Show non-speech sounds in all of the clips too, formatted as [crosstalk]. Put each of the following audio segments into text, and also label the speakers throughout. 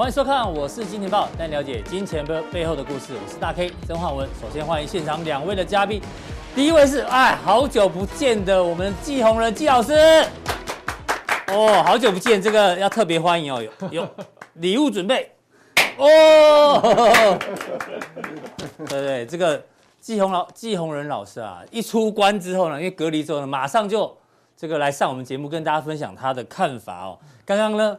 Speaker 1: 欢迎收看，我是金钱豹，带你了解金钱背背后的故事。我是大 K 曾焕文。首先欢迎现场两位的嘉宾，第一位是哎，好久不见的我们季宏仁季老师。哦，好久不见，这个要特别欢迎哦，有有礼物准备。哦，对对，这个季宏老季宏仁老师啊，一出关之后呢，因为隔离之后呢，马上就这个来上我们节目，跟大家分享他的看法哦。刚刚呢，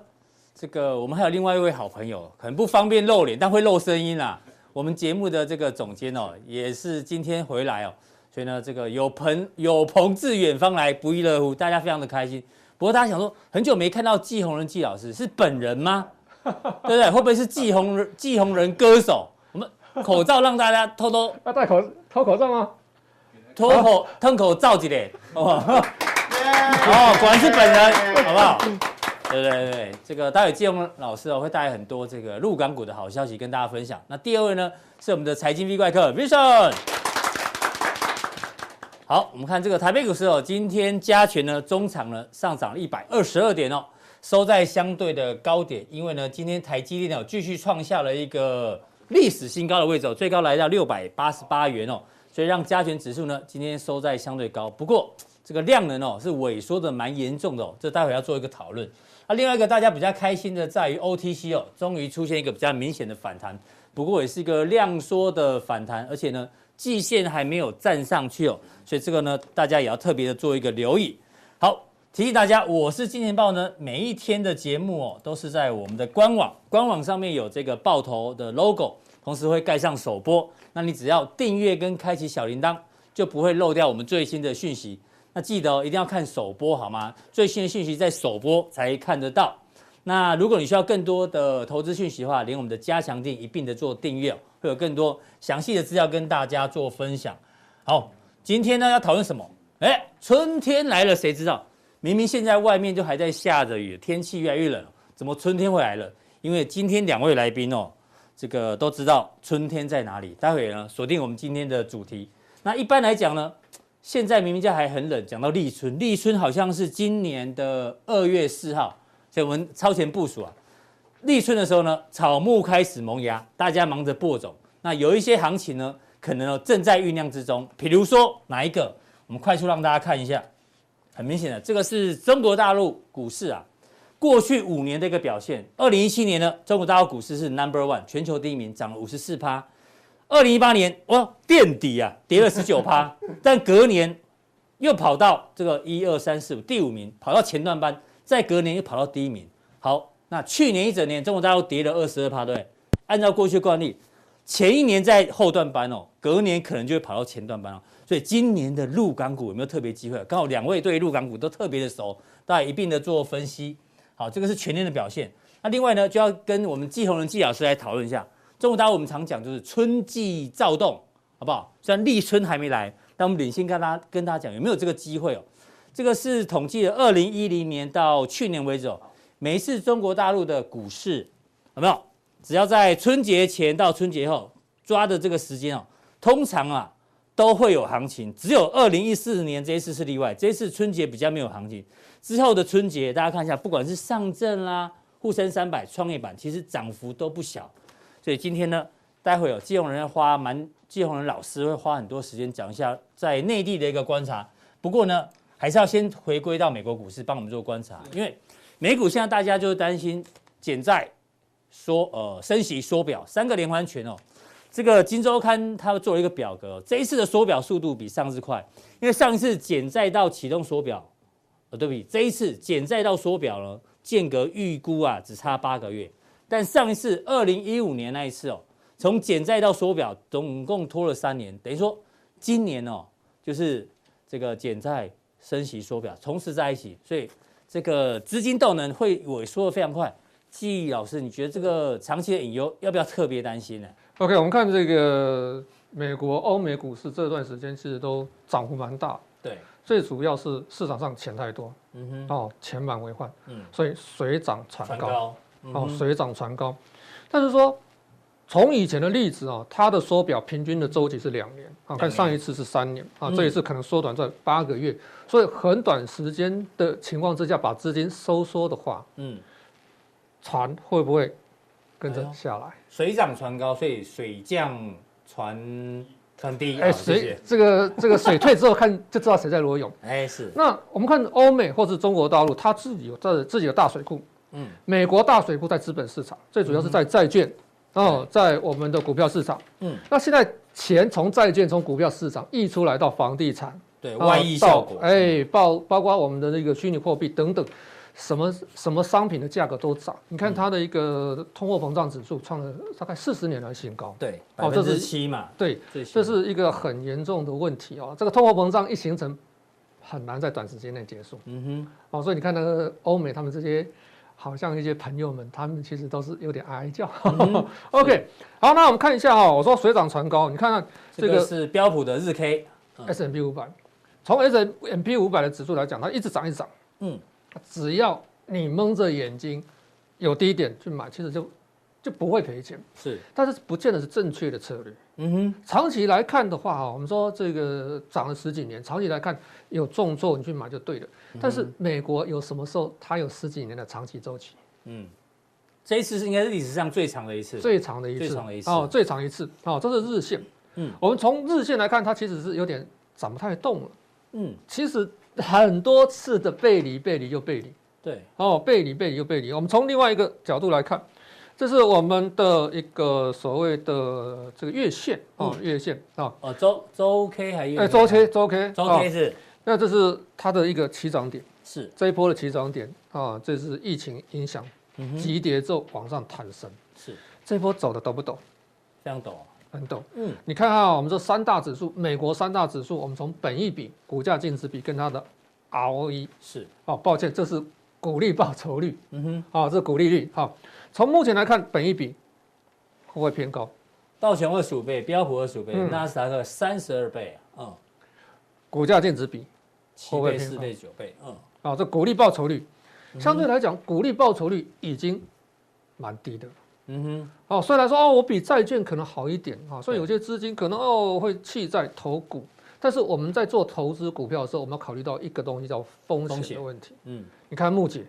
Speaker 1: 这个我们还有另外一位好朋友，可能不方便露脸，但会露声音啦。我们节目的这个总监哦，也是今天回来哦，所以呢，这个有朋有朋自远方来，不亦乐乎，大家非常的开心。不过大家想说，很久没看到季红人季老师，是本人吗？对不对？会不会是季红人季红人歌手？我们口罩让大家偷偷
Speaker 2: 要 [laughs] 戴口偷口罩吗？
Speaker 1: 脱口吞口罩几点？哦，[laughs] 哦，果然是本人，好不好？对对对，这个待会季宏老师哦会带来很多这个入港股的好消息跟大家分享。那第二位呢是我们的财经 V 怪客 Vision。好，我们看这个台北股市哦，今天加权呢，中场呢上涨了一百二十二点哦，收在相对的高点。因为呢，今天台积电呢继续创下了一个历史新高的位置哦，最高来到六百八十八元哦，所以让加权指数呢今天收在相对高。不过这个量能哦是萎缩的蛮严重的哦，这待会要做一个讨论。另外一个大家比较开心的在于 OTC 哦，终于出现一个比较明显的反弹，不过也是一个量缩的反弹，而且呢。季线还没有站上去哦，所以这个呢，大家也要特别的做一个留意。好，提醒大家，我是金钱豹呢，每一天的节目哦，都是在我们的官网，官网上面有这个爆头的 logo，同时会盖上首播。那你只要订阅跟开启小铃铛，就不会漏掉我们最新的讯息。那记得哦，一定要看首播好吗？最新的讯息在首播才看得到。那如果你需要更多的投资讯息的话，连我们的加强店一并的做订阅，会有更多详细的资料跟大家做分享。好，今天呢要讨论什么？哎，春天来了，谁知道？明明现在外面就还在下着雨，天气越来越冷，怎么春天会来了？因为今天两位来宾哦，这个都知道春天在哪里。待会呢锁定我们今天的主题。那一般来讲呢，现在明明就还很冷，讲到立春，立春好像是今年的二月四号。所以我们超前部署啊，立春的时候呢，草木开始萌芽，大家忙着播种。那有一些行情呢，可能正在酝酿之中。比如说哪一个？我们快速让大家看一下。很明显的，这个是中国大陆股市啊，过去五年的一个表现。二零一七年呢，中国大陆股市是 number one，全球第一名，涨了五十四趴。二零一八年哇，垫底啊，跌了十九趴，[laughs] 但隔年又跑到这个一二三四五第五名，跑到前段班。在隔年又跑到第一名。好，那去年一整年中国大陆跌了二十二趴，对。按照过去惯例，前一年在后段班哦，隔年可能就会跑到前段班哦。所以今年的陆港股有没有特别机会？刚好两位对陆港股都特别的熟，大家一并的做分析。好，这个是全年的表现。那另外呢，就要跟我们季宏仁季老师来讨论一下。中国大陆我们常讲就是春季躁动，好不好？虽然立春还没来，但我们领先跟大家跟大家讲有没有这个机会哦。这个是统计的，二零一零年到去年为止哦，每一次中国大陆的股市有没有？只要在春节前到春节后抓的这个时间哦，通常啊都会有行情。只有二零一四年这一次是例外，这一次春节比较没有行情。之后的春节大家看一下，不管是上证啦、沪深三百、创业板，其实涨幅都不小。所以今天呢，待会有季宏仁要花蛮，季宏仁老师会花很多时间讲一下在内地的一个观察。不过呢。还是要先回归到美国股市帮我们做观察，因为美股现在大家就是担心减债、缩呃升息缩表三个连环拳哦。这个《金周刊》它做了一个表格，这一次的缩表速度比上次快，因为上一次减债到启动缩表，呃对不起？这一次减债到缩表呢，间隔预估啊只差八个月，但上一次二零一五年那一次哦，从减债到缩表总共拖了三年，等于说今年哦就是这个减债。升息缩表同时在一起，所以这个资金动能会萎缩的非常快。季老师，你觉得这个长期的隐忧要不要特别担心呢
Speaker 2: ？OK，我们看这个美国、欧美股市这段时间其实都涨幅蛮大。
Speaker 1: 对，
Speaker 2: 最主要是市场上钱太多，嗯哼，哦，钱满为患，嗯，所以水涨船高，哦，水涨船高。但是说。从以前的例子啊，它的缩表平均的周期是两年啊，看上一次是三年啊，这一次可能缩短在八个月，所以很短时间的情况之下把资金收缩的话，嗯，船会不会跟着下来。
Speaker 1: 水涨船高，所以水降船船低。
Speaker 2: 哎，水这个这个水退之后，看 [laughs] 就知道谁在裸泳。
Speaker 1: 哎，是。
Speaker 2: 那我们看欧美或是中国大陆，它自己有在自己的大水库。嗯。美国大水库在资本市场，最主要是在债券，哦，在我们的股票市场。嗯。那现在钱从债券、从股票市场溢出来到房地产。
Speaker 1: 对，外溢效果。
Speaker 2: 哎，包包括我们的那个虚拟货币等等。什么什么商品的价格都涨，你看它的一个通货膨胀指数创了大概四十年来新高。
Speaker 1: 对，百分之七嘛。
Speaker 2: 对，这是一个很严重的问题哦。这个通货膨胀一形成，很难在短时间内结束。嗯哼。哦，所以你看那个欧美他们这些，好像一些朋友们，他们其实都是有点哀叫。[laughs] 嗯、OK，好，那我们看一下哈，我说水涨船高，你看看这个、
Speaker 1: 这个、是标普的日 K
Speaker 2: S M P 五百，从 S M P 五百的指数来讲，它一直涨一直涨。嗯。只要你蒙着眼睛，有低点去买，其实就就不会赔钱。
Speaker 1: 是，
Speaker 2: 但是不见得是正确的策略。嗯哼，长期来看的话，哈，我们说这个涨了十几年，长期来看有重挫，你去买就对了。但是美国有什么时候它有十几年的长期周期？嗯，
Speaker 1: 这一次是应该是历史上最长的一次，
Speaker 2: 最长的一次，
Speaker 1: 最长的一次
Speaker 2: 哦，最长一次哦，这是日线。嗯，我们从日线来看，它其实是有点涨不太动了。嗯，其实。很多次的背离，背离又背离，
Speaker 1: 对，
Speaker 2: 哦，背离，背离又背离。我们从另外一个角度来看，这是我们的一个所谓的这个月线哦，月线啊，
Speaker 1: 哦，周周 K 还是
Speaker 2: 哎，周 K 周 K
Speaker 1: 周 K 是，
Speaker 2: 那这是它的一个起涨点，
Speaker 1: 是。
Speaker 2: 这一波的起涨点啊，这是疫情影响急跌之后往上弹升，
Speaker 1: 是。
Speaker 2: 这一波走的陡不陡？
Speaker 1: 非常陡。
Speaker 2: 很陡，嗯，你看哈，我们这三大指数，美国三大指数，我们从本益比、股价净值比跟它的 ROE
Speaker 1: 是，
Speaker 2: 哦，抱歉，这是股利报酬率，嗯哼，啊，这是股利率，好，从目前来看，本一比会不会偏高？
Speaker 1: 道琼二十五倍，标普二十五倍，纳斯达克三十二倍，嗯，
Speaker 2: 股价净值比
Speaker 1: 七倍、四倍、九倍，嗯，
Speaker 2: 啊，这股利报酬率相对来讲，股利报酬率已经蛮低的。嗯哼，哦，虽然说哦，我比债券可能好一点啊，所以有些资金可能哦会弃债投股，但是我们在做投资股票的时候，我们要考虑到一个东西叫风险的问题。嗯，你看木姐，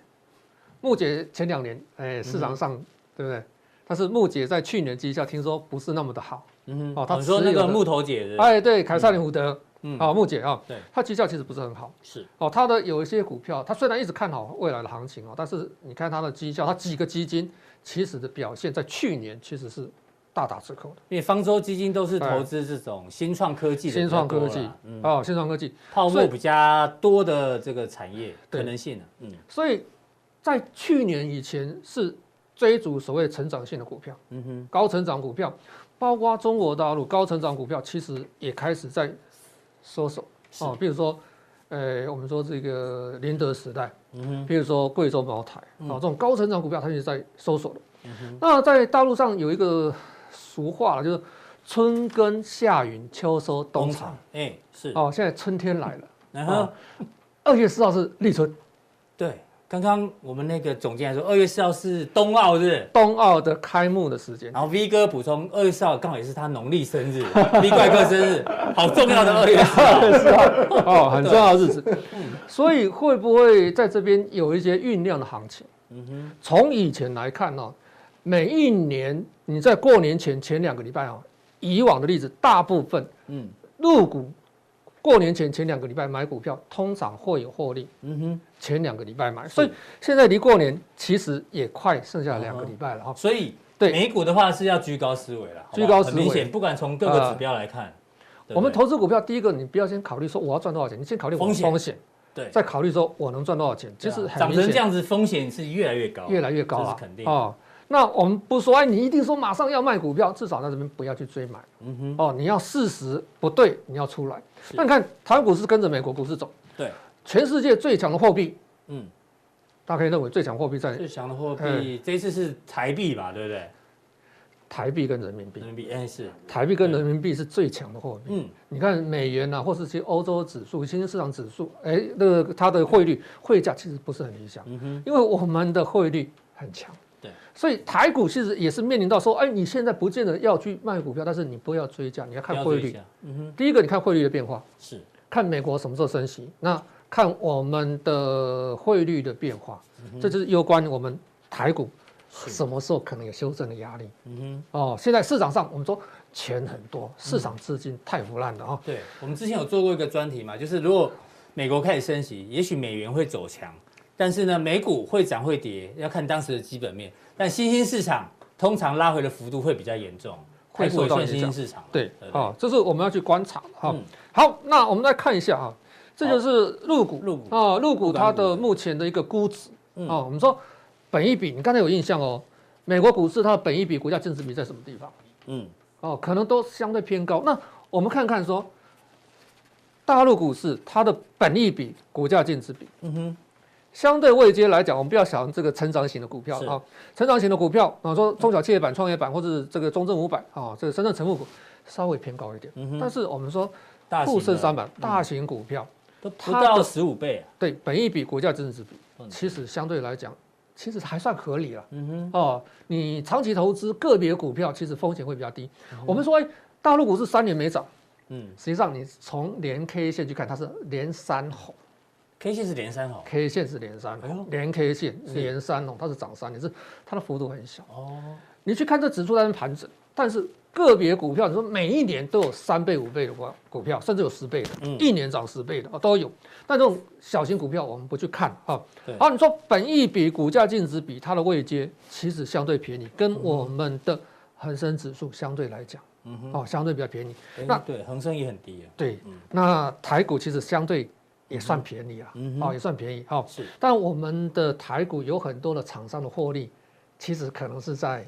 Speaker 2: 木姐前两年哎市场上对不对？但是木姐在去年绩效听说不是那么的好。嗯哼，哦，他
Speaker 1: 说那个木头姐
Speaker 2: 哎对，凯撒林福德，嗯，哦木姐啊，对，他绩效其实不是很好。
Speaker 1: 是
Speaker 2: 哦，他的有一些股票，他虽然一直看好未来的行情哦，但是你看他的绩效，他几个基金。其实的表现在去年其实是大打折扣的，
Speaker 1: 因为方舟基金都是投资这种新创科技的，
Speaker 2: 新创科技，哦，新创科技。
Speaker 1: 泡沫比较多的这个产业可能性，嗯，
Speaker 2: 所以在去年以前是追逐所谓成长性的股票，嗯哼，高成长股票，包括中国大陆高成长股票，其实也开始在收手，哦，比如说。呃，我们说这个宁德时代，嗯哼，比如说贵州茅台，啊、嗯，这种高成长股票，它是在收手的。嗯哼，那在大陆上有一个俗话了，就是春耕夏耘秋收冬藏。哎，是哦，现在春天来了，[laughs] 然后二月四号是立春，
Speaker 1: 对。刚刚我们那个总监还说，二月四号是冬奥日，
Speaker 2: 冬奥的开幕的时间。
Speaker 1: 然后 V 哥补充，二月四号刚好也是他农历生日，[laughs] V 怪哥生日，好重要的二月四号
Speaker 2: 哦，[laughs] 很重要的日子。所以会不会在这边有一些酝酿的行情？嗯哼，从以前来看呢，每一年你在过年前前两个礼拜啊，以往的例子，大部分嗯。入股。过年前前两个礼拜买股票，通常会有获利。嗯哼，前两个礼拜买，所以现在离过年其实也快剩下两个礼拜了哈。
Speaker 1: 所以对。美股的话是要居高思维了，
Speaker 2: 居高思维。
Speaker 1: 明显，不管从各个指标来看，
Speaker 2: 我们投资股票，第一个你不要先考虑说我要赚多少钱，你先考虑风险，风险，对，再考虑说我能赚多少钱。其实
Speaker 1: 涨成这样子，风险是越来越高，
Speaker 2: 越来越高
Speaker 1: 了，肯定啊。
Speaker 2: 那我们不说，哎，你一定说马上要卖股票，至少在这边不要去追买。嗯哼，哦，你要事实不对，你要出来。那你看台湾股市跟着美国股市走，
Speaker 1: 对，
Speaker 2: 全世界最强的货币，嗯，大家可以认为最强货币在
Speaker 1: 最强的货币，这次是台币吧，对不对？
Speaker 2: 台币跟人民币，
Speaker 1: 人民币哎是，
Speaker 2: 台币跟人民币是最强的货币。嗯，你看美元啊，或是些欧洲指数、新兴市场指数，哎，那个它的汇率汇价其实不是很理想，嗯哼，因为我们的汇率很强。所以台股其实也是面临到说，哎，你现在不见得要去卖股票，但是你不要追价，你要看汇率。嗯哼。第一个，你看汇率的变化，是。看美国什么时候升息，那看我们的汇率的变化，这就是攸关我们台股什么时候可能有修正的压力？嗯哼，哦，现在市场上我们说钱很多，市场资金太腐烂了啊。
Speaker 1: 对，我们之前有做过一个专题嘛，就是如果美国开始升息，也许美元会走强，但是呢，美股会涨会跌，要看当时的基本面。但新兴市场通常拉回的幅度会比较严重，会受到新兴市场。
Speaker 2: 对，啊，这是我们要去观察的哈。好，那我们再看一下啊，这就是入股，入股啊，入股它的目前的一个估值啊，我们说。本一比，你刚才有印象哦？美国股市它的本一比、股价净值比在什么地方？嗯，哦，可能都相对偏高。那我们看看说，大陆股市它的本益比、股价净值比，嗯哼，相对位阶来讲，我们不要想这个成长型的股票啊，成长型的股票啊，说中小企业板、创业板或者这个中证五百啊，这个深圳成分股稍微偏高一点。嗯哼，但是我们说沪深三百大型股票
Speaker 1: 都不到十五倍，
Speaker 2: 对，本益比、股价增值。比，其实相对来讲。其实还算合理了，嗯哼，哦，你长期投资个别股票，其实风险会比较低。嗯、我们说，哎，大陆股市三年没涨，嗯，实际上你从连 K 线去看，它是连三红
Speaker 1: ，K 线是连三哦
Speaker 2: ，K 线是连三连 K 线连三哦，它是涨三年，是它的幅度很小。哦，你去看这指数在那盘整，但是。个别股票，你说每一年都有三倍、五倍的股股票，甚至有十倍的，嗯、一年涨十倍的哦都有。但这种小型股票我们不去看啊。好，你说本益比、股价净值比它的位阶其实相对便宜，跟我们的恒生指数相对来讲，嗯哼，哦，相对比较便宜。
Speaker 1: 欸、那对恒生也很低啊。
Speaker 2: 对，嗯、那台股其实相对也算便宜啊，嗯、哼哦，也算便宜。哦，是。但我们的台股有很多的厂商的获利，其实可能是在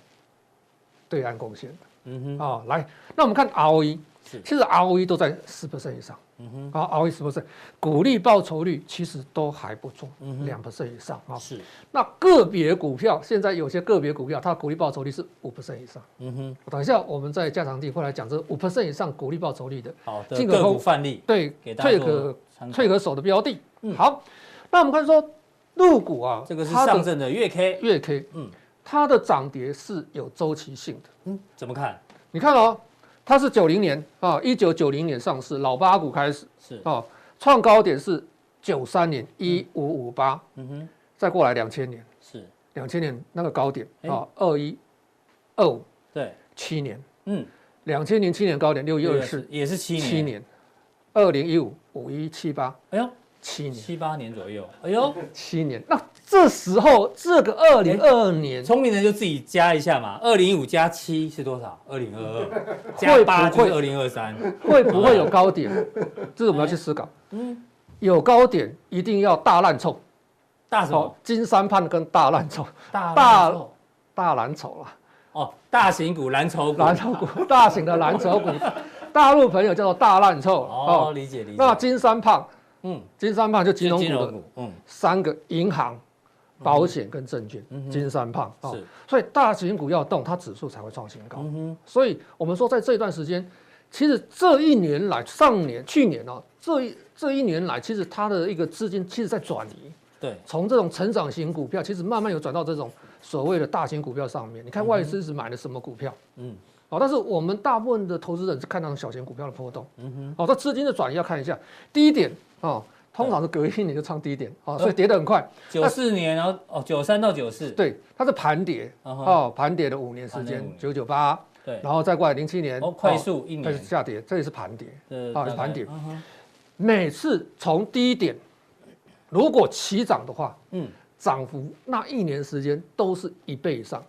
Speaker 2: 对岸贡献的。嗯哼，哦，来，那我们看 ROE，是，其实 ROE 都在十 percent 以上，嗯哼，啊，ROE 十 percent，股利报酬率其实都还不错，嗯哼，两 percent 以上啊，是。那个别股票，现在有些个别股票，它的股利报酬率是五 percent 以上，嗯哼。等一下我们在加长地会来讲这五 percent 以上股利报酬率的，
Speaker 1: 好的个股范例，
Speaker 2: 对，退可退可守的标的。嗯，好，那我们看说，入股啊，
Speaker 1: 这个是上证的月 K，
Speaker 2: 月 K，嗯。它的涨跌是有周期性的，
Speaker 1: 嗯，怎么看？
Speaker 2: 你看哦，它是九零年啊，一九九零年上市，老八股开始。是。啊，创高点是九三年一五五八，嗯哼，再过来两千年。是。两千年那个高点啊，二一二五。对，七年，嗯，两千年七年高点六一二四
Speaker 1: 也是七年，
Speaker 2: 七年，二零一五五一七八，哎呦。七年。
Speaker 1: 七八年左右，哎呦，
Speaker 2: 七年。那这时候这个二零二二年，
Speaker 1: 聪明人就自己加一下嘛。二零一五加七是多少？二零二二 [laughs] 加八就是二零二三，
Speaker 2: 会不会有高点？这是我们要去思考。嗯，有高点一定要大烂臭，
Speaker 1: 大什么？
Speaker 2: 金山胖跟大烂臭，
Speaker 1: 大大
Speaker 2: 大蓝筹啦。
Speaker 1: 哦，大型股蓝筹股，
Speaker 2: 蓝筹股，大型的蓝筹股，[laughs] 大陆朋友叫做大烂臭。
Speaker 1: 哦，理解理解。
Speaker 2: 那金山胖。嗯，金三胖就金融股的，嗯，三个银行、保险跟证券，金三胖是，所以大型股要动，它指数才会创新高。所以我们说，在这一段时间，其实这一年来，上年、去年哦，这一这一年来，其实它的一个资金其实在转移，对，从这种成长型股票，其实慢慢有转到这种所谓的大型股票上面。你看外资是买了什么股票？嗯。哦，但是我们大部分的投资人是看到小型股票的波动，嗯哼，哦，这资金的转移要看一下。第一点哦，通常是隔一年就创低点，哦，所以跌得很快。
Speaker 1: 九四年然后哦，九三到九四，
Speaker 2: 对，它是盘跌，哦，盘跌的五年时间，九九八，对，然后再过来零七年，
Speaker 1: 哦，快速一年。
Speaker 2: 开始下跌，这也是盘跌，啊，盘跌，每次从低点如果起涨的话，嗯，涨幅那一年时间都是一倍以上。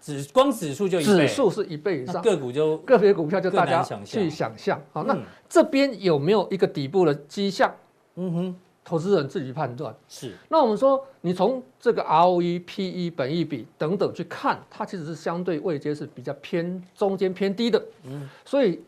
Speaker 1: 指光指数就
Speaker 2: 指数是一倍以上，
Speaker 1: 个股就
Speaker 2: 个别股票就大家去想象。好，那这边有没有一个底部的迹象？嗯哼，投资人自己判断。是。那我们说，你从这个 ROE、PE、本益比等等去看，它其实是相对位阶是比较偏中间偏低的。嗯。所以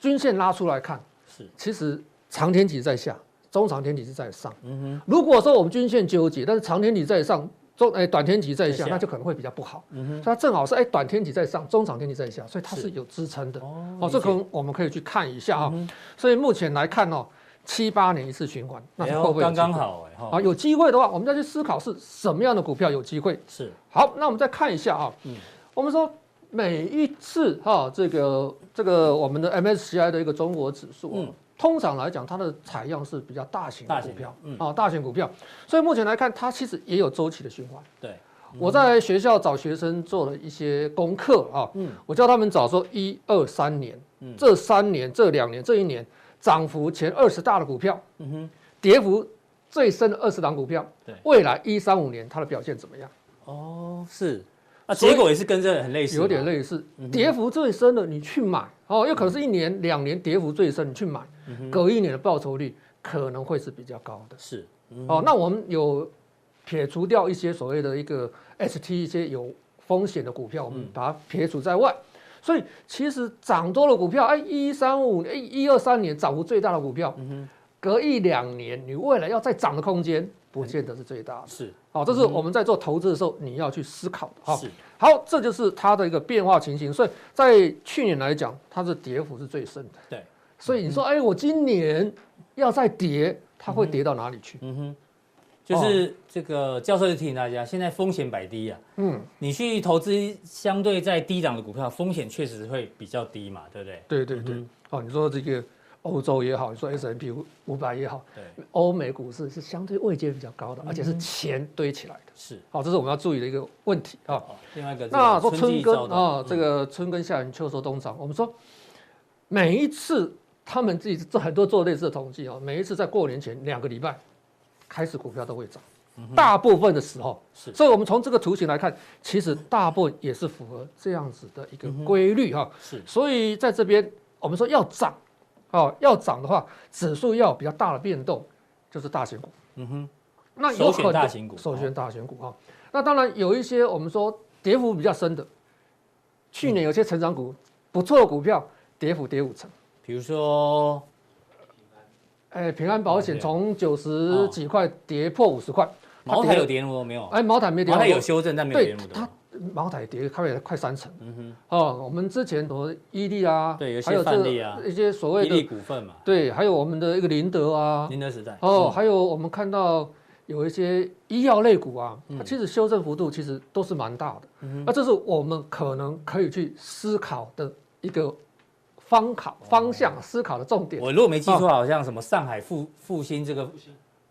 Speaker 2: 均线拉出来看，是其实长天体在下，中长天体是在上。嗯哼。如果说我们均线纠结，但是长天体在上。中哎，短天体在下，那就可能会比较不好。嗯哼，它正好是哎，短天体在上，中长天体在下，所以它是有支撑的。哦，这可能我们可以去看一下啊。所以目前来看哦，七八年一次循环，那会不会刚刚好哎？啊，有机会的话，我们再去思考是什么样的股票有机会。是。好，那我们再看一下啊。嗯。我们说每一次哈，这个这个我们的 MSCI 的一个中国指数。嗯。通常来讲，它的采样是比较大型的股票，嗯，啊，大型股票，所以目前来看，它其实也有周期的循环。对，我在学校找学生做了一些功课啊，嗯，我叫他们找说一二三年，嗯，这三年、这两年、这一年涨幅前二十大的股票，嗯哼，跌幅最深的二十档股票，对，未来一三五年它的表现怎么样？
Speaker 1: 哦，是，啊，结果也是跟这个很类似，
Speaker 2: 有点类似，跌幅最深的你去买，哦，又可能是一年、两年跌幅最深，你去买，隔一年的报酬率可能会是比较高的，
Speaker 1: 是，
Speaker 2: 哦，那我们有。撇除掉一些所谓的一个 ST 一些有风险的股票，我们把它撇除在外。所以其实涨多了股票，哎，一三五哎一二三年涨幅最大的股票，隔一两年你未来要再涨的空间，不见得是最大的。
Speaker 1: 是，
Speaker 2: 好，这是我们在做投资的时候你要去思考的哈。好，这就是它的一个变化情形。所以在去年来讲，它的跌幅是最深的。
Speaker 1: 对，
Speaker 2: 所以你说，哎，我今年要再跌，它会跌到哪里去？嗯哼。
Speaker 1: 就是这个教授就提醒大家，现在风险摆低啊，嗯，你去投资相对在低档的股票，风险确实会比较低嘛，对不对？
Speaker 2: 对对对，哦，你说这个欧洲也好，你说 S M P 五百也好，对，欧美股市是相对位阶比较高的，而且是钱堆起来的，是，好，这是我们要注意的一个问题啊。另外一个，那说春耕啊，这个春耕夏耘秋收冬藏，我们说每一次他们自己做很多做类似的统计啊，每一次在过年前两个礼拜。开始股票都会涨，大部分的时候是，所以我们从这个图形来看，其实大部分也是符合这样子的一个规律哈。是，所以在这边我们说要涨，哦，要涨的话，指数要比较大的变动，就是大型股。嗯哼，那有可能首选大型股，首选大型股哈。那当然有一些我们说跌幅比较深的，去年有些成长股不错的股票，跌幅跌五成，
Speaker 1: 比如说。
Speaker 2: 哎，平安保险从九十几块跌破五十块，
Speaker 1: 茅台有跌吗？没有。
Speaker 2: 哎，茅台没跌。
Speaker 1: 茅台有修正，但没有跌。
Speaker 2: 它茅台跌开了快三成。嗯哼。哦，我们之前说伊利啊，
Speaker 1: 对，有些范例啊，
Speaker 2: 一些所谓的
Speaker 1: 伊利股份嘛，
Speaker 2: 对，还有我们的一个林德啊，
Speaker 1: 林德时代。
Speaker 2: 哦，还有我们看到有一些医药类股啊，它其实修正幅度其实都是蛮大的。嗯。那这是我们可能可以去思考的一个。方考方向思考的重点，
Speaker 1: 我如果没记错，好像什么上海复复兴这个，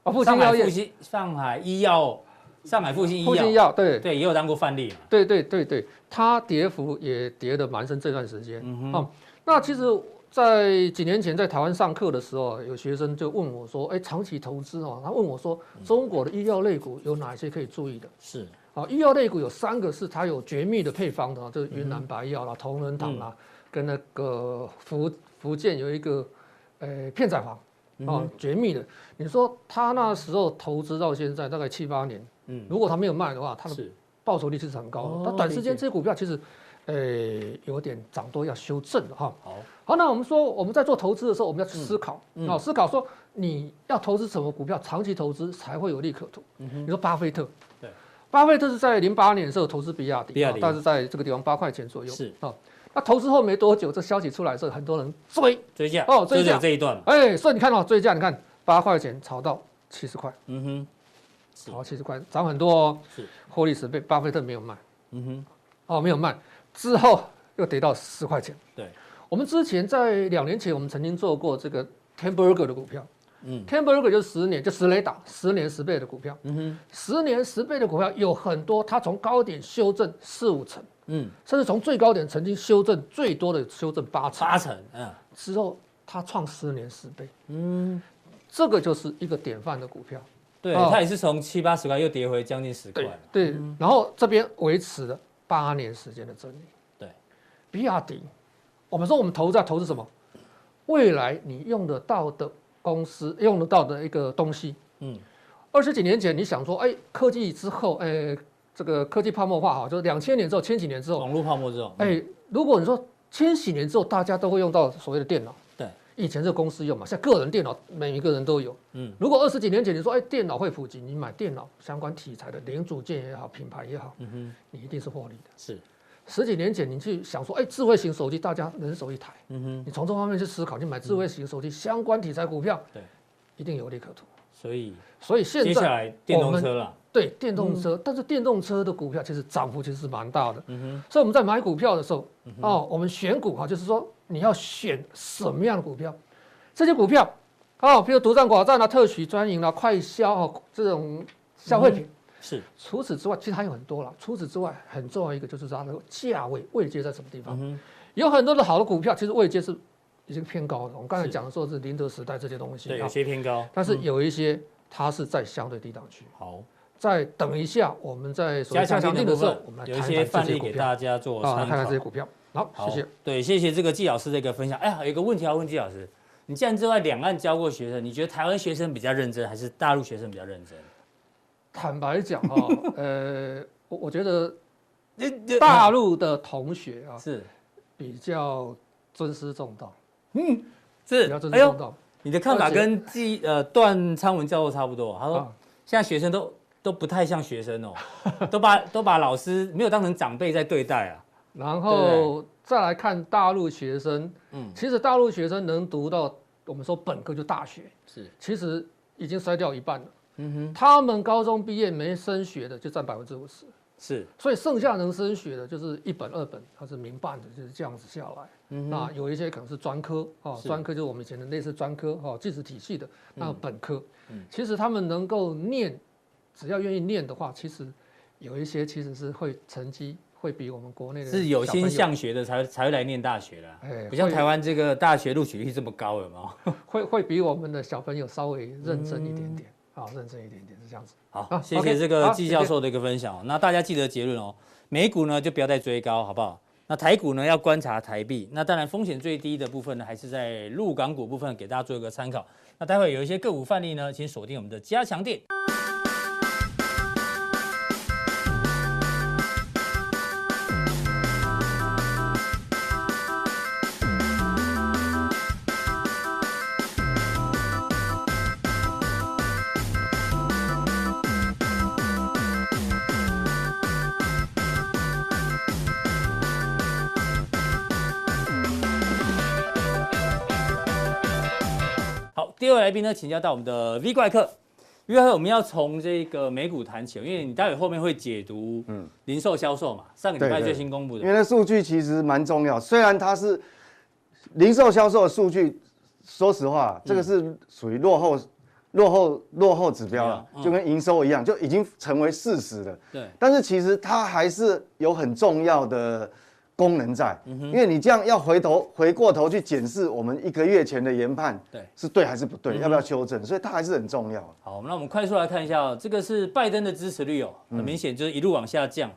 Speaker 2: 啊复兴药业，
Speaker 1: 复兴上海医药，上海复兴医药，
Speaker 2: 复兴药对。
Speaker 1: 对也有当过范例嘛，
Speaker 2: 对对对对，它跌幅也跌得蛮深这段时间，嗯哼，那其实，在几年前在台湾上课的时候，有学生就问我说，哎，长期投资哦，他问我说，中国的医药类股有哪些可以注意的？是。啊，医药类股有三个是它有绝密的配方的，就是云南白药啦、同仁堂啦。跟那个福福建有一个，呃，片仔癀，啊、哦，绝密的。你说他那时候投资到现在大概七八年，嗯，如果他没有卖的话，他的报酬率其实很高的。他短时间这些股票其实，呃，有点涨多要修正的哈。好，好，那我们说我们在做投资的时候，我们要去思考，啊、嗯，思考说你要投资什么股票，长期投资才会有利可图。你说巴菲特，对，巴菲特是在零八年的时候投资比亚迪，比亚迪，但是在这个地方八块钱左右，是啊。那投资后没多久，这消息出来的时候，很多人追。
Speaker 1: 追价哦，追价。这一段。
Speaker 2: 哎，所以你看哦，追价，你看八块钱炒到七十块，嗯哼，炒到七十块，涨很多哦，是。获利十倍。巴菲特没有卖，嗯哼，哦，没有卖，之后又跌到十块钱。对，我们之前在两年前，我们曾经做过这个 Temberger 的股票，嗯，Temberger 就是十年就十雷打十年十倍的股票，嗯哼，十年十倍的股票有很多，它从高点修正四五成。嗯，甚至从最高点曾经修正最多的修正八成，
Speaker 1: 八成，嗯，
Speaker 2: 之后它创十年十倍，嗯，这个就是一个典范的股票，
Speaker 1: 对，它也是从七八十块又跌回将近十块，
Speaker 2: 对，然后这边维持了八年时间的整理，对，比亚迪，我们说我们投资在投资什么？未来你用得到的公司，用得到的一个东西，嗯，二十几年前你想说，哎，科技之后，哎。这个科技泡沫化哈，就是两千年之后，千禧年之后，
Speaker 1: 网络泡沫之后，
Speaker 2: 哎，如果你说千禧年之后，大家都会用到所谓的电脑，对，以前是公司用嘛，现在个人电脑每一个人都有，嗯，如果二十几年前你说，哎，电脑会普及，你买电脑相关题材的零组件也好，品牌也好，嗯哼，你一定是获利的。是，十几年前你去想说，哎，智慧型手机大家人手一台，嗯哼，你从这方面去思考，你买智慧型手机相关题材股票，对，一定有利可图。所以，所以现在接下来电动车了。对电动车，但是电动车的股票其实涨幅其实是蛮大的。嗯哼，所以我们在买股票的时候，哦，我们选股哈，就是说你要选什么样的股票？这些股票，哦，比如独占、寡占啊、特许专营啊、快消啊这种消费品，
Speaker 1: 是。
Speaker 2: 除此之外，其实还有很多了。除此之外，很重要一个就是它的价位位阶在什么地方？嗯、有很多的好的股票，其实位阶是已经偏高的。我们刚才讲的说是宁德时代这些东西，
Speaker 1: 对，有些偏高。
Speaker 2: 但是有一些它是在相对低档区。
Speaker 1: 好。
Speaker 2: 再等一下，我们在加强定的时候，我们来
Speaker 1: 有一些范例给大家做参考。
Speaker 2: 看看这些股票。好，好谢谢。
Speaker 1: 对，谢谢这个季老师的一个分享。哎呀，有一个问题要问季老师：你既然在两岸教过学生，你觉得台湾学生比较认真，还是大陆学生比较认真？[laughs]
Speaker 2: 坦白讲哈，呃，我我觉得 [laughs] 大陆的同学啊是比较尊师重道。
Speaker 1: 嗯，是比较尊师重道。哎。你的看法跟季呃段昌文教授差不多。他说，现在学生都。都不太像学生哦，[laughs] 都把都把老师没有当成长辈在对待啊。
Speaker 2: 然后再来看大陆学生，嗯，其实大陆学生能读到我们说本科就大学，是，其实已经筛掉一半了。嗯哼，他们高中毕业没升学的就占百分之五十，
Speaker 1: 是，
Speaker 2: 所以剩下能升学的就是一本二本，它是民办的，就是这样子下来。嗯，那有一些可能是专科哦，专科就是我们以前的类似专科哦，技术体系的那本科，嗯，其实他们能够念。只要愿意念的话，其实有一些其实是会成绩会比我们国内的
Speaker 1: 是有心向学的才才会来念大学的，哎，不像台湾这个大学录取率这么高，有没有？[laughs]
Speaker 2: 会会比我们的小朋友稍微认真一点点，好、嗯，认真一点点是这样子。
Speaker 1: 好，谢谢这个季教授的一个分享。那大家记得结论哦，美股呢就不要再追高，好不好？那台股呢要观察台币。那当然风险最低的部分呢，还是在陆港股部分，给大家做一个参考。那待会有一些个股范例呢，请锁定我们的加强錠。来宾呢，请教到我们的 V 怪客，V 怪客，我们要从这个美股谈起，因为你待会后面会解读，嗯，零售销售嘛，上个礼拜最新公布的，
Speaker 3: 因为那数据其实蛮重要，虽然它是零售销售的数据，说实话，这个是属于落后、落后、落后指标了，就跟营收一样，就已经成为事实了。对，但是其实它还是有很重要的。功能在，因为你这样要回头回过头去检视我们一个月前的研判，对，是对还是不对，要不要修正？所以它还是很重要。
Speaker 1: 好，那我们快速来看一下哦，这个是拜登的支持率哦，很明显就是一路往下降。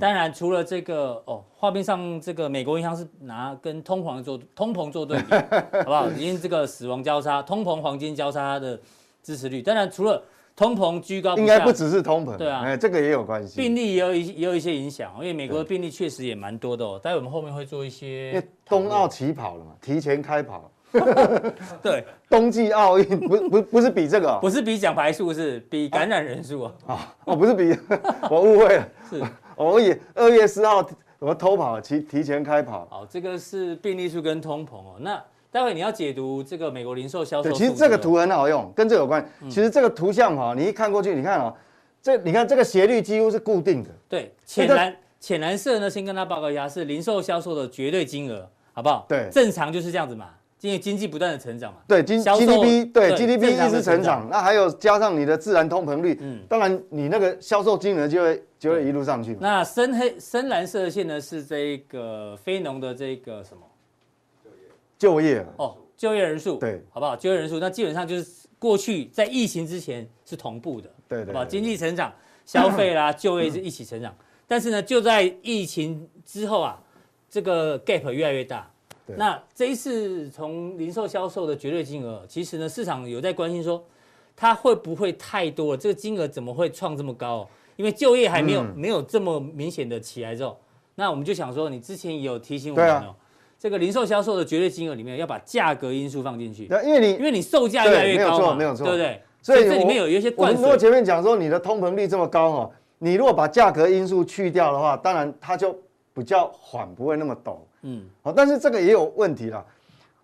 Speaker 1: 当然，除了这个哦，画面上这个美国银行是拿跟通膨做通膨做对比，[laughs] 好不好？已经这个死亡交叉，通膨黄金交叉的支持率。当然，除了通膨居高
Speaker 3: 应该不只是通膨，
Speaker 1: 对啊，
Speaker 3: 哎，这个也有关系。
Speaker 1: 病例也有一也有一些影响，因为美国的病例确实也蛮多的哦。待会我们后面会做一些。因为
Speaker 3: 冬奥起跑了嘛，提前开跑。[laughs]
Speaker 1: 对，
Speaker 3: 冬季奥运不不不是比这个、哦，
Speaker 1: 不是比奖牌数，是比感染人数啊。
Speaker 3: 啊，[laughs] 哦，不是比，[laughs] 我误会了。是，我也二月四号我偷跑，提提前开跑。
Speaker 1: 好，这个是病例数跟通膨哦。那。待会你要解读这个美国零售销售。对，
Speaker 3: 其实这个图很好用，跟这有关。其实这个图像哈，你一看过去，你看哦，这你看这个斜率几乎是固定的。
Speaker 1: 对，浅蓝浅蓝色呢，先跟他报告一下，是零售销售的绝对金额，好不好？对，正常就是这样子嘛，因为经济不断的成长嘛。
Speaker 3: 对，经 GDP 对 GDP 一直成长，那还有加上你的自然通膨率，嗯，当然你那个销售金额就会就会一路上去。
Speaker 1: 那深黑深蓝色线呢，是这个非农的这个什么？
Speaker 3: 就业
Speaker 1: 哦，就业人数对，好不好？就业人数那基本上就是过去在疫情之前是同步的，对，对，对，好不好？经济成长、消费啦、[clears throat] 就业是一起成长，但是呢，就在疫情之后啊，这个 gap 越来越大。那这一次从零售销售的绝对金额，其实呢，市场有在关心说，它会不会太多了？这个金额怎么会创这么高？因为就业还没有没有这么明显的起来之后，那我们就想说，你之前也有提醒我们哦。这个零售销售的绝对金额里面要把价格因素放进去，
Speaker 3: 因为你
Speaker 1: 因为你售价越来越高嘛，
Speaker 3: 没有错，没有错，
Speaker 1: 对不对？所以这里面有一些关系。
Speaker 3: 如果前面讲说你的通膨率这么高哈，你如果把价格因素去掉的话，当然它就比较缓，不会那么陡。嗯，好，但是这个也有问题了。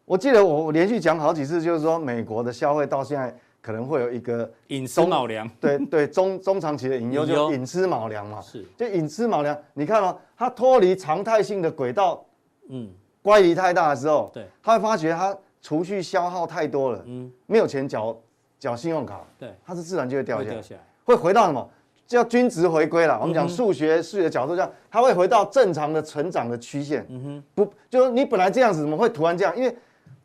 Speaker 3: 我记得我我连续讲好几次，就是说美国的消费到现在可能会有一个
Speaker 1: 隐吃卯粮，[laughs]
Speaker 3: 对对，中中长期的隐忧就隐吃卯粮嘛，是，就隐吃卯粮。你看哦，它脱离常态性的轨道，嗯。乖离太大的时候，对，他会发觉他储蓄消耗太多了，嗯，没有钱缴缴信用卡，对，他是自然就会掉下来，会回到什么？叫均值回归了。我们讲数学数学的角度，这样它会回到正常的成长的曲线。嗯哼，不，就是你本来这样子，怎么会突然这样？因为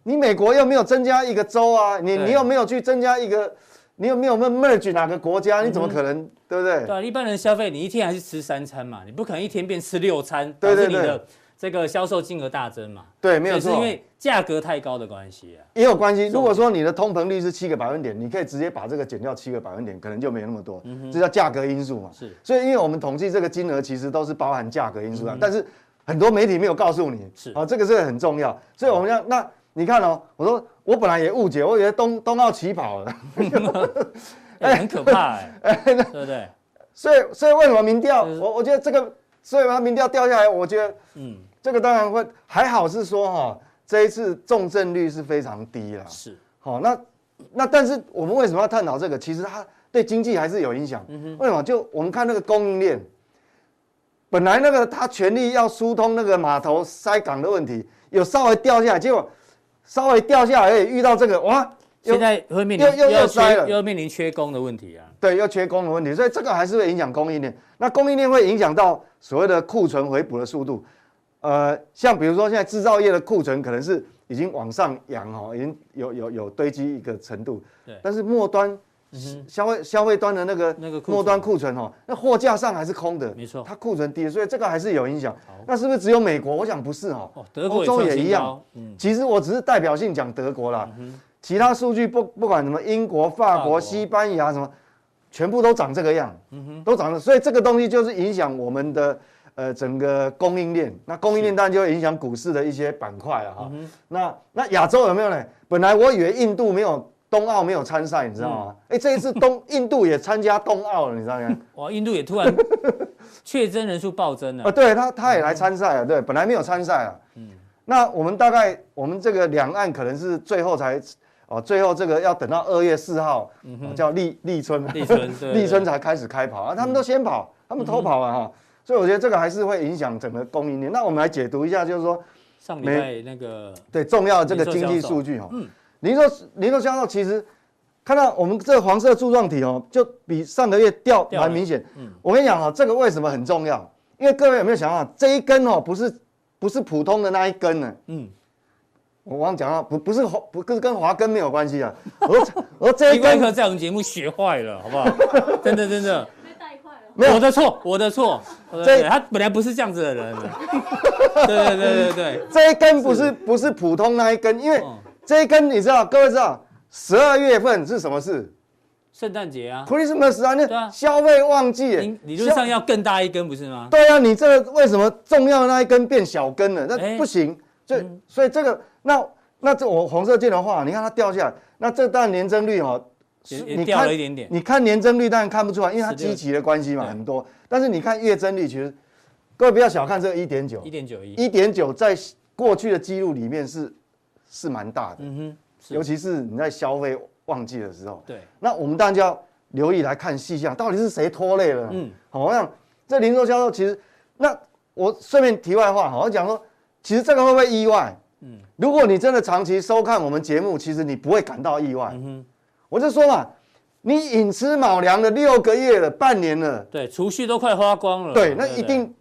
Speaker 3: 你美国又没有增加一个州啊，你你又没有去增加一个，你又没有 merge 哪个国家，你怎么可能，对不对？
Speaker 1: 对啊，一般人消费，你一天还是吃三餐嘛，你不可能一天变吃六餐，导致你的这个销售金额大增嘛。
Speaker 3: 对，没有错，
Speaker 1: 是因为价格太高的关系啊。
Speaker 3: 也有关系。如果说你的通膨率是七个百分点，你可以直接把这个减掉七个百分点，可能就没有那么多。嗯，这叫价格因素嘛。是。所以，因为我们统计这个金额，其实都是包含价格因素啊。但是很多媒体没有告诉你。是。啊，这个是很重要。所以我们要那你看哦，我说我本来也误解，我以为冬冬奥起跑了。[laughs]
Speaker 1: 哎，很可怕哎，[laughs] 对不对？
Speaker 3: 所以，所以为什么民调？我我觉得这个，所以把民调掉下来，我觉得，嗯，这个当然会还好，是说哈，这一次重症率是非常低了。是，好，那那但是我们为什么要探讨这个？其实它对经济还是有影响。为什么？就我们看那个供应链，本来那个他全力要疏通那个码头塞港的问题，有稍微掉下来，结果稍微掉下来，也遇到这个哇。
Speaker 1: 现在会面临又又又衰了，又面临缺工的问题啊。
Speaker 3: 对，又缺工的问题，所以这个还是会影响供应链。那供应链会影响到所谓的库存回补的速度。呃，像比如说现在制造业的库存可能是已经往上扬哦，已经有有有堆积一个程度。对。但是末端消费消费端的那个那个末端库存哦，那货架上还是空的。没错。它库存低，所以这个还是有影响。那是不是只有美国？我想不是哦。德国欧洲也一样。嗯。其实我只是代表性讲德国啦。嗯。其他数据不不管什么英国、法国、西班牙什么，全部都长这个样，嗯哼，都长了。所以这个东西就是影响我们的呃整个供应链。那供应链当然就会影响股市的一些板块了哈。那那亚洲有没有呢？本来我以为印度没有冬奥没有参赛，你知道吗？哎，这一次东 [laughs] 印度也参加冬奥了，你知道吗？[laughs]
Speaker 1: 哇，印度也突然确诊人数暴增了。
Speaker 3: 啊，[laughs] 对他他也来参赛了，对，本来没有参赛啊。嗯，那我们大概我们这个两岸可能是最后才。哦，最后这个要等到二月四号，嗯，叫立立春，立春，立春 [laughs] 才开始开跑啊！他们都先跑，他们偷跑了哈，所以我觉得这个还是会影响整个供应链。那我们来解读一下，就是说
Speaker 1: 上礼拜那个
Speaker 3: 对重要的这个经济数据哈，嗯，零售零售销售其实看到我们这个黄色柱状体哦，就比上个月掉蛮明显。嗯，我跟你讲哈，这个为什么很重要？因为各位有没有想到这一根哦，不是不是普通的那一根呢？嗯。我刚刚讲到不不是华不跟跟华根没有关系啊，[laughs] 我我这一根
Speaker 1: 可在我们节目学坏了，好不好？[laughs] 真的真的被带坏了，没有我的错，我的错。这他本来不是这样子的人。[laughs] 对对对对对，
Speaker 3: 这一根不是不是普通那一根，因为这一根你知道，各位知道十二月份是什么事？
Speaker 1: 圣诞节啊
Speaker 3: ，Christmas 啊，那消费旺季，
Speaker 1: 理论上要更大一根不是吗？
Speaker 3: 对啊，你这个为什么重要的那一根变小根了？那不行，所以所以这个。那那这我红色箭的话，你看它掉下来，那这当然年增率哦，
Speaker 1: 你掉了一点点。
Speaker 3: 你看年增率当然看不出来，因为它积极的关系嘛，很多。但是你看月增率，其实各位不要小看这个一点九，一点九一，一点九在过去的记录里面是是蛮大的，嗯哼，尤其是你在消费旺季的时候。对，那我们当然就要留意来看细项，到底是谁拖累了？嗯，好像这零售销售其实，那我顺便题外话，好像讲说，其实这个会不会意外？嗯，如果你真的长期收看我们节目，其实你不会感到意外。嗯哼，我就说嘛，你寅吃卯粮了六个月了，半年了，
Speaker 1: 对，储蓄都快花光了。
Speaker 3: 对，那一定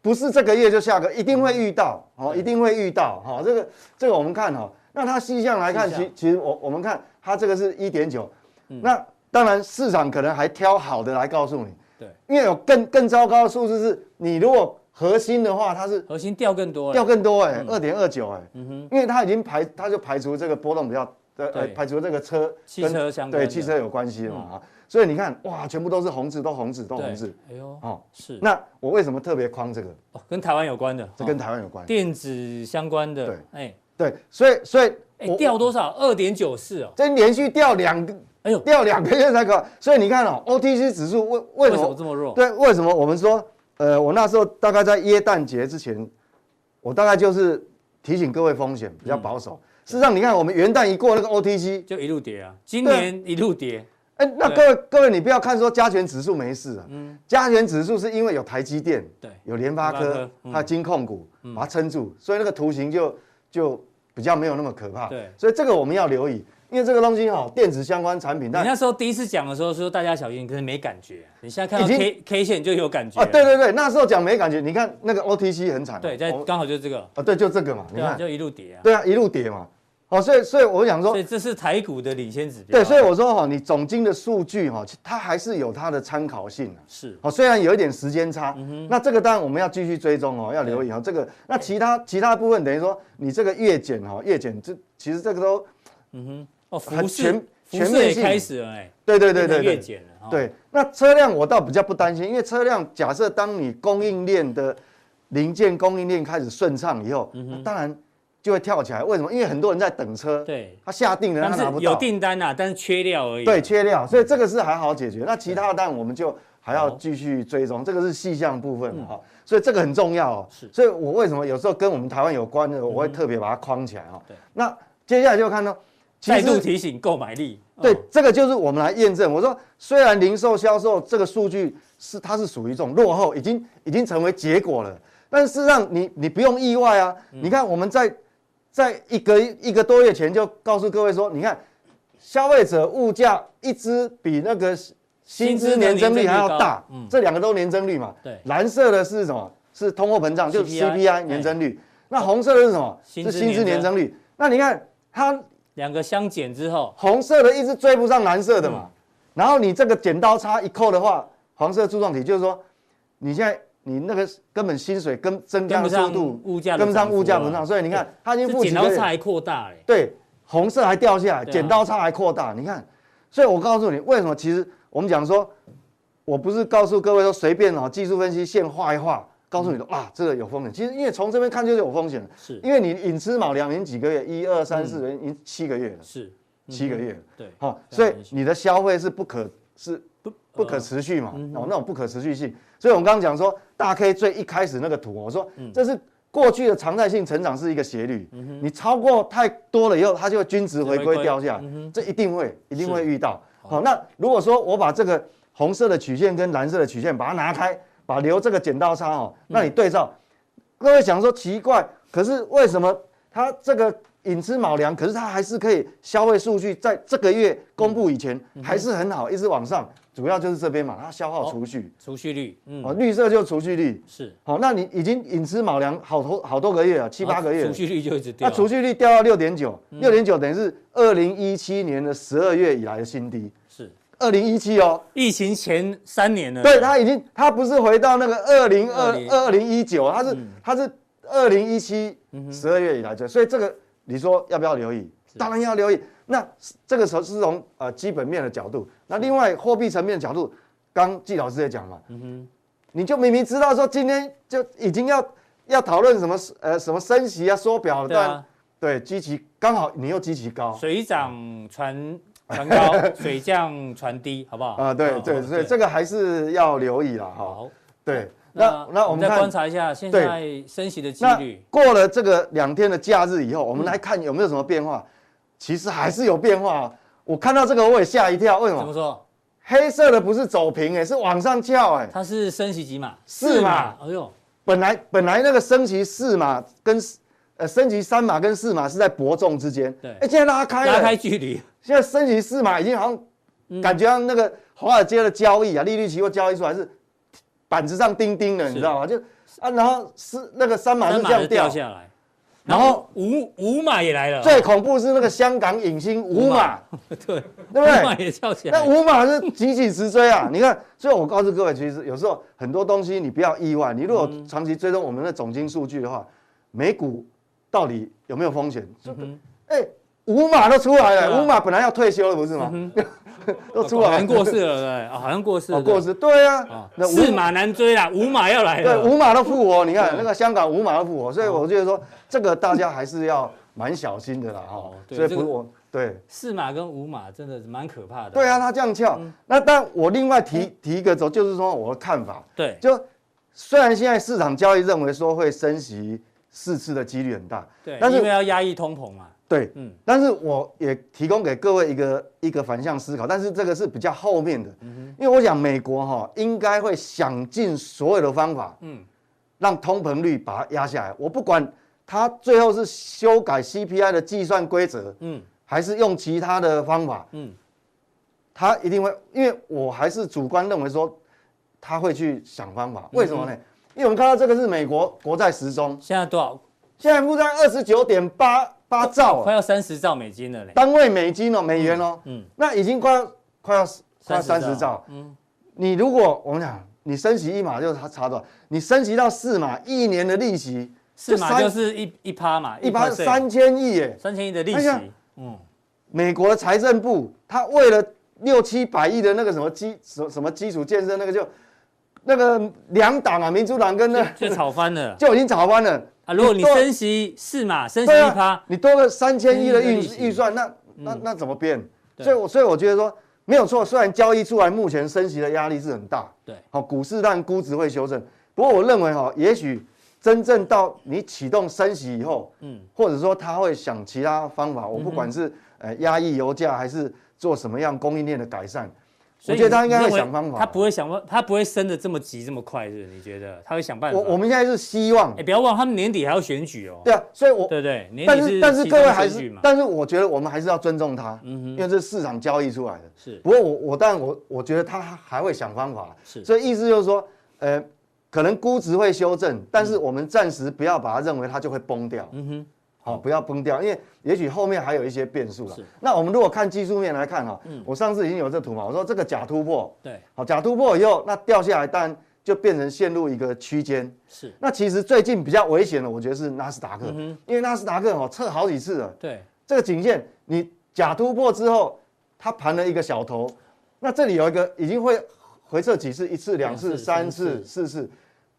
Speaker 3: 不是这个月就下个，一定会遇到，哦，一定会遇到，哈，这个这个我们看哈，那它细项来看，其其实我我们看它这个是一点九，那当然市场可能还挑好的来告诉你，对，因为有更更糟糕的数字是，你如果。核心的话，它是
Speaker 1: 核心掉更多，
Speaker 3: 掉更多哎，二点二九哎，嗯哼，因为它已经排，它就排除这个波动比较，呃，排除这个车
Speaker 1: 汽车相关，
Speaker 3: 对汽车有关系嘛啊，所以你看哇，全部都是红字，都红字，都红字，哎呦，哦。是，那我为什么特别框这个？
Speaker 1: 哦，跟台湾有关的，
Speaker 3: 这跟台湾有关，
Speaker 1: 电子相关的，
Speaker 3: 对，哎。对，所以所以
Speaker 1: 哎掉多少？二点九四哦，
Speaker 3: 这连续掉两个，哎呦，掉两个月才可，所以你看哦，OTC 指数为为什么
Speaker 1: 这么弱？
Speaker 3: 对，为什么我们说？呃，我那时候大概在耶诞节之前，我大概就是提醒各位风险比较保守。事实上，你看我们元旦一过，那个 OTC
Speaker 1: 就一路跌啊，今年一路跌。
Speaker 3: 哎，那各位各位，你不要看说加权指数没事啊，嗯，加权指数是因为有台积电，对，有联发科，还有金控股把它撑住，所以那个图形就就比较没有那么可怕。对，所以这个我们要留意。因为这个东西哈，电子相关产品。
Speaker 1: 你那时候第一次讲的时候说大家小心，可是没感觉。你现在看到 K K 线就有感觉。啊，
Speaker 3: 对对对，那时候讲没感觉。你看那个 OTC 很惨。
Speaker 1: 对，在刚好就是这个。
Speaker 3: 啊，对，就这个嘛。你看，
Speaker 1: 就一路跌啊。
Speaker 3: 对啊，一路跌嘛。好，所以所以我想说，
Speaker 1: 所以这是台股的领先指标。
Speaker 3: 对，所以我说哈，你总经的数据哈，它还是有它的参考性的。
Speaker 1: 是。
Speaker 3: 好，虽然有一点时间差，那这个当然我们要继续追踪哦，要留意哈。这个那其他其他部分等于说你这个月减哈，月减这其实这个都，
Speaker 1: 嗯哼，哦，很全全面性开始了哎。
Speaker 3: 对对对对
Speaker 1: 月减了。
Speaker 3: 对，那车辆我倒比较不担心，因为车辆假设当你供应链的零件供应链开始顺畅以后，当然。就会跳起来，为什么？因为很多人在等车，
Speaker 1: 对，
Speaker 3: 他下定了，他拿不到，
Speaker 1: 有订单啊，但是缺料而已。
Speaker 3: 对，缺料，所以这个是还好解决。那其他的单我们就还要继续追踪，这个是细项部分哈。所以这个很重要哦。是，所以我为什么有时候跟我们台湾有关的，我会特别把它框起来哈。对。那接下来就看到，
Speaker 1: 再度提醒购买力。
Speaker 3: 对，这个就是我们来验证。我说，虽然零售销售这个数据是它是属于一种落后，已经已经成为结果了，但是事实上你你不用意外啊。你看我们在。在一个一个多月前就告诉各位说，你看消费者物价一直比那个薪资年增率还要大，嗯，这两个都年增率嘛，对，蓝色的是什么？是通货膨胀，就是 CPI 年增率，那红色的是什么？是薪资年增率。那你看它
Speaker 1: 两个相减之后，
Speaker 3: 红色的一直追不上蓝色的嘛，然后你这个剪刀差一扣的话，黄色柱状体就是说你现在。你那个根本薪水跟增加的速度
Speaker 1: 物价
Speaker 3: 跟不上物价不上，所以你看它已经负
Speaker 1: 剪刀差还扩大嘞，
Speaker 3: 对，红色还掉下来，剪刀差还扩大，你看，所以我告诉你为什么？其实我们讲说，我不是告诉各位说随便哦，技术分析线画一画，告诉你说啊，这个有风险。其实因为从这边看就是有风险，是。因为你寅吃卯粮已经几个月，一二三四，已经七个月了，是。七个月了，对，好，所以你的消费是不可是不不可持续嘛，哦，那种不可持续性。所以，我们刚刚讲说，大 K 最一开始那个图，我说，这是过去的常态性成长是一个斜率，你超过太多了以后，它就会均值回归掉下。来，这一定会，一定会遇到。好，那如果说我把这个红色的曲线跟蓝色的曲线把它拿开，把留这个剪刀差哦，那你对照，各位想说奇怪，可是为什么它这个寅吃卯粮，可是它还是可以消费数据在这个月公布以前还是很好，一直往上。主要就是这边嘛，它消耗储蓄，
Speaker 1: 储蓄率，嗯，
Speaker 3: 哦，绿色就是储蓄率，是，好，那你已经寅吃卯粮好多好多个月了，七八个月，
Speaker 1: 储蓄率就一直掉，
Speaker 3: 那储蓄率掉到六点九，六点九等于是二零一七年的十二月以来的新低，是，二零一七哦，
Speaker 1: 疫情前三年了，
Speaker 3: 对，它已经，它不是回到那个二零二二零。一九，它是它是二零一七十二月以来的，所以这个你说要不要留意？当然要留意。那这个时候是从呃基本面的角度，那另外货币层面的角度，刚季老师也讲嘛，嗯哼，你就明明知道说今天就已经要要讨论什么呃什么升息啊缩表了，对啊，对，基期刚好你又基期高，
Speaker 1: 水涨船 [laughs] 船高，水降船低，好不好？
Speaker 3: 啊，对对，所以这个还是要留意了哈。好，对，
Speaker 1: 那那我们再观察一下现在升息的几率。
Speaker 3: 过了这个两天的假日以后，我们来看有没有什么变化。其实还是有变化，我看到这个我也吓一跳，为什么？
Speaker 1: 怎么说？
Speaker 3: 黑色的不是走平哎，是往上翘哎。
Speaker 1: 它是升息几码？
Speaker 3: 四码。哎呦，本来本来那个升息四码跟呃升级三码跟四码是在伯仲之间，对。哎，现在拉开了，
Speaker 1: 拉开距离。
Speaker 3: 现在升级四码已经好像感觉像那个华尔街的交易啊，利率期货交易出来是板子上钉钉的，你知道吗？就啊，然后是那个三码是这样掉下来。然后
Speaker 1: 五五码也来了，
Speaker 3: 最恐怖是那个香港影星五码，[laughs]
Speaker 1: 对对
Speaker 3: 不对？五
Speaker 1: 码也跳起来，
Speaker 3: 那五码是急起直追啊！[laughs] 你看，所以我告诉各位，其实有时候很多东西你不要意外。你如果长期追踪我们的总经数据的话，美股到底有没有风险？哎，五马都出来了，五马本来要退休了，不是吗？[laughs]
Speaker 1: 都出来，好像过世了，对，好像过世了，
Speaker 3: 过世，对呀，
Speaker 1: 那四马难追啦，五马要来了，
Speaker 3: 对，五马都复活，你看那个香港五马都复活，所以我觉得说这个大家还是要蛮小心的啦，哈，所以不是我，对，
Speaker 1: 四马跟五马真的是蛮可怕的，
Speaker 3: 对啊，他这样跳，那但我另外提提一个走，就是说我的看法，
Speaker 1: 对，
Speaker 3: 就虽然现在市场交易认为说会升息四次的几率很大，
Speaker 1: 对，但是因为要压抑通膨嘛。
Speaker 3: 对，嗯，但是我也提供给各位一个一个反向思考，但是这个是比较后面的，嗯，因为我想美国哈应该会想尽所有的方法，嗯，让通膨率把它压下来。我不管它最后是修改 CPI 的计算规则，嗯，还是用其他的方法，嗯，它一定会，因为我还是主观认为说他会去想方法。为什么呢？嗯、因为我们看到这个是美国国债时钟，
Speaker 1: 现在多少？
Speaker 3: 现在负债二十九点八八兆，
Speaker 1: 快要三十兆美金了嘞，
Speaker 3: 单位美金哦，美元哦，嗯，嗯那已经快要快要快要三十兆，嗯，你如果我们讲。你升息一码就是它差多少？你升息到四码，一年的利息
Speaker 1: 四码就是一一趴嘛，
Speaker 3: 一趴三千亿耶，
Speaker 1: 三千亿的利息。
Speaker 3: 嗯，美国的财政部他为了六七百亿的那个什么基什什么基础建设，那个就那个两党啊，民主党跟那
Speaker 1: 就炒翻了，
Speaker 3: 就已经吵翻了
Speaker 1: 啊！如果你升息四码，升息一趴，
Speaker 3: 你多个三千亿的预预算，那那那怎么变？所以，我所以我觉得说。没有错，虽然交易出来，目前升息的压力是很大，
Speaker 1: 对，
Speaker 3: 好，股市但估值会修正。不过我认为哈，也许真正到你启动升息以后，嗯，或者说他会想其他方法，我不管是呃压抑油价，还是做什么样供应链的改善。我觉得他应该会想方法，
Speaker 1: 他不会想方，他不会升的这么急这么快，是？你觉得？他会想办法？
Speaker 3: 我我们现在是希望，
Speaker 1: 哎，不要忘了他们年底还要选举哦。
Speaker 3: 对啊，所以我
Speaker 1: 对对，
Speaker 3: 但是但是各位还是，但是我觉得我们还是要尊重他，嗯哼，因为这是市场交易出来的。是，不过我我当然我我觉得他还会想方法，是，所以意思就是说，呃，可能估值会修正，但是我们暂时不要把它认为它就会崩掉，嗯哼。好，不要崩掉，因为也许后面还有一些变数了。是。那我们如果看技术面来看哈，嗯，我上次已经有这图嘛，我说这个假突破，对，好，假突破以后，那掉下来，当然就变成陷入一个区间。是。那其实最近比较危险的，我觉得是纳斯达克，因为纳斯达克哦测好几次了。对。这个颈线，你假突破之后，它盘了一个小头，那这里有一个已经会回撤几次，一次、两次、三次、四次、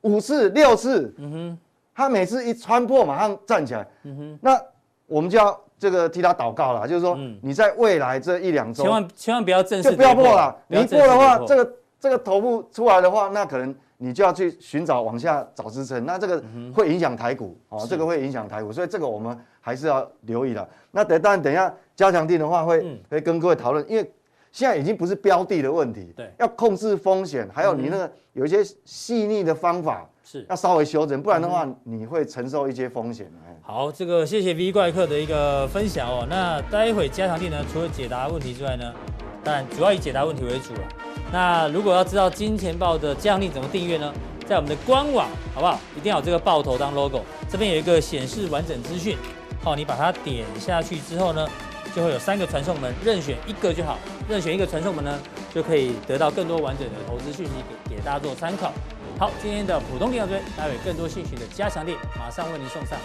Speaker 3: 五次、六次。嗯哼。他每次一穿破，马上站起来。嗯哼，那我们就要这个替他祷告了，就是说你在未来这一两周，
Speaker 1: 千万千万不要正式
Speaker 3: 就不要破了。你一破的话，这个这个头部出来的话，那可能你就要去寻找往下找支撑，那这个会影响台股哦，这个会影响台股，所以这个我们还是要留意的。那等当然等一下加强定的话，会会跟各位讨论，因为现在已经不是标的的问题，对，要控制风险，还有你那个有一些细腻的方法。是要稍微修整，不然的话你会承受一些风险。
Speaker 1: 好，这个谢谢 V 怪客的一个分享哦。那待会加强錠呢，除了解答问题之外呢，当然主要以解答问题为主了。那如果要知道金钱豹的加强力怎么订阅呢？在我们的官网好不好？一定要有这个爆头当 logo，这边有一个显示完整资讯。好，你把它点下去之后呢，就会有三个传送门，任选一个就好。任选一个传送门呢，就可以得到更多完整的投资讯息给给大家做参考。好，今天的普通錠到这边，待会更多兴趣的加强力马上为您送上。